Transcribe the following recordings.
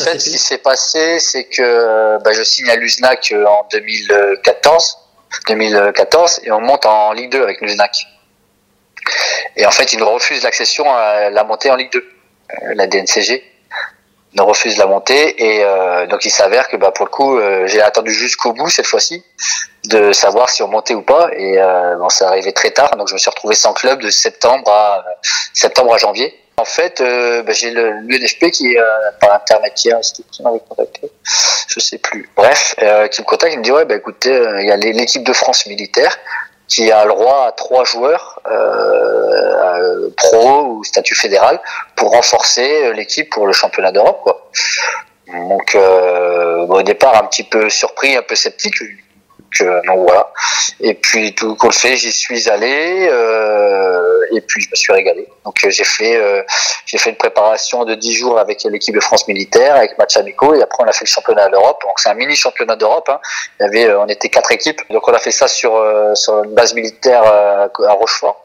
En fait, ce qui s'est passé, c'est que bah, je signe à Luznac en 2014, 2014, et on monte en Ligue 2 avec Luznac. Et en fait, ils nous refusent l'accession à la montée en Ligue 2, la DNCG nous refuse la montée et euh, donc il s'avère que bah pour le coup euh, j'ai attendu jusqu'au bout cette fois-ci de savoir si on montait ou pas. Et euh, bon ça arrivait très tard donc je me suis retrouvé sans club de septembre à septembre à janvier en fait bah, j'ai l'UNFP qui est par intermédiaire qui m'avait contacté? Je sais plus bref qui me contacte il me dit ouais bah écoutez il y a l'équipe de France militaire qui a le droit à trois joueurs euh, pro ou statut fédéral pour renforcer l'équipe pour le championnat d'Europe. Donc euh, bon, au départ un petit peu surpris, un peu sceptique. Donc, voilà. Et puis tout qu'on le fait, j'y suis allé euh, et puis je me suis régalé. Donc euh, j'ai fait euh, j'ai fait une préparation de 10 jours avec l'équipe de France militaire, avec match amicaux et après on a fait le championnat d'Europe. Donc c'est un mini championnat d'Europe. Hein. Il y avait on était quatre équipes. Donc on a fait ça sur sur une base militaire à Rochefort.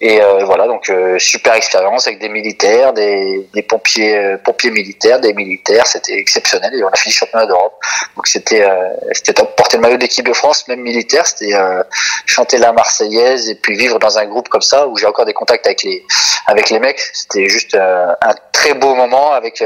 Et euh, voilà, donc euh, super expérience avec des militaires, des, des pompiers, euh, pompiers militaires, des militaires, c'était exceptionnel et on a fini championnat d'Europe. Donc c'était c'était. Porter le maillot d'équipe de France, même militaire, c'était chanter la Marseillaise et puis vivre dans un groupe comme ça où j'ai encore des contacts avec les avec les mecs. C'était juste un très beau moment avec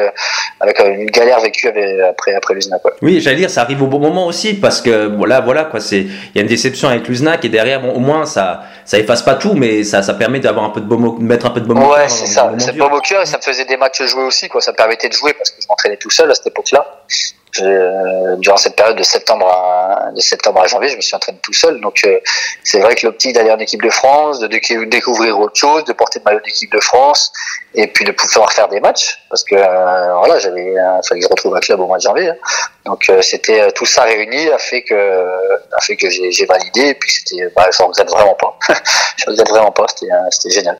avec une galère vécue après après l'USNAC. Oui, j'allais dire, ça arrive au bon moment aussi parce que voilà, voilà quoi, c'est il y a une déception avec l'USNAC et derrière, bon, au moins ça ça efface pas tout, mais ça ça permet d'avoir un peu de baume, mettre un peu de baume Ouais, c'est ça. C'est baume au cœur et ça me faisait des matchs jouer aussi, quoi. Ça me permettait de jouer parce que je m'entraînais tout seul à cette époque-là. Euh, durant cette période de septembre à de septembre à janvier, je me suis entraîné tout seul. Donc euh, c'est vrai que l'optique d'aller en équipe de France, de découvrir autre chose, de porter le maillot d'équipe de France, et puis de pouvoir faire des matchs, parce que euh, voilà, j'avais, fallait que je retrouve un club au mois de janvier. Hein. Donc c'était tout ça réuni a fait que a fait que j'ai validé, et puis c'était, bah, je regrette vraiment pas. je regrette vraiment pas. C'était c'était génial.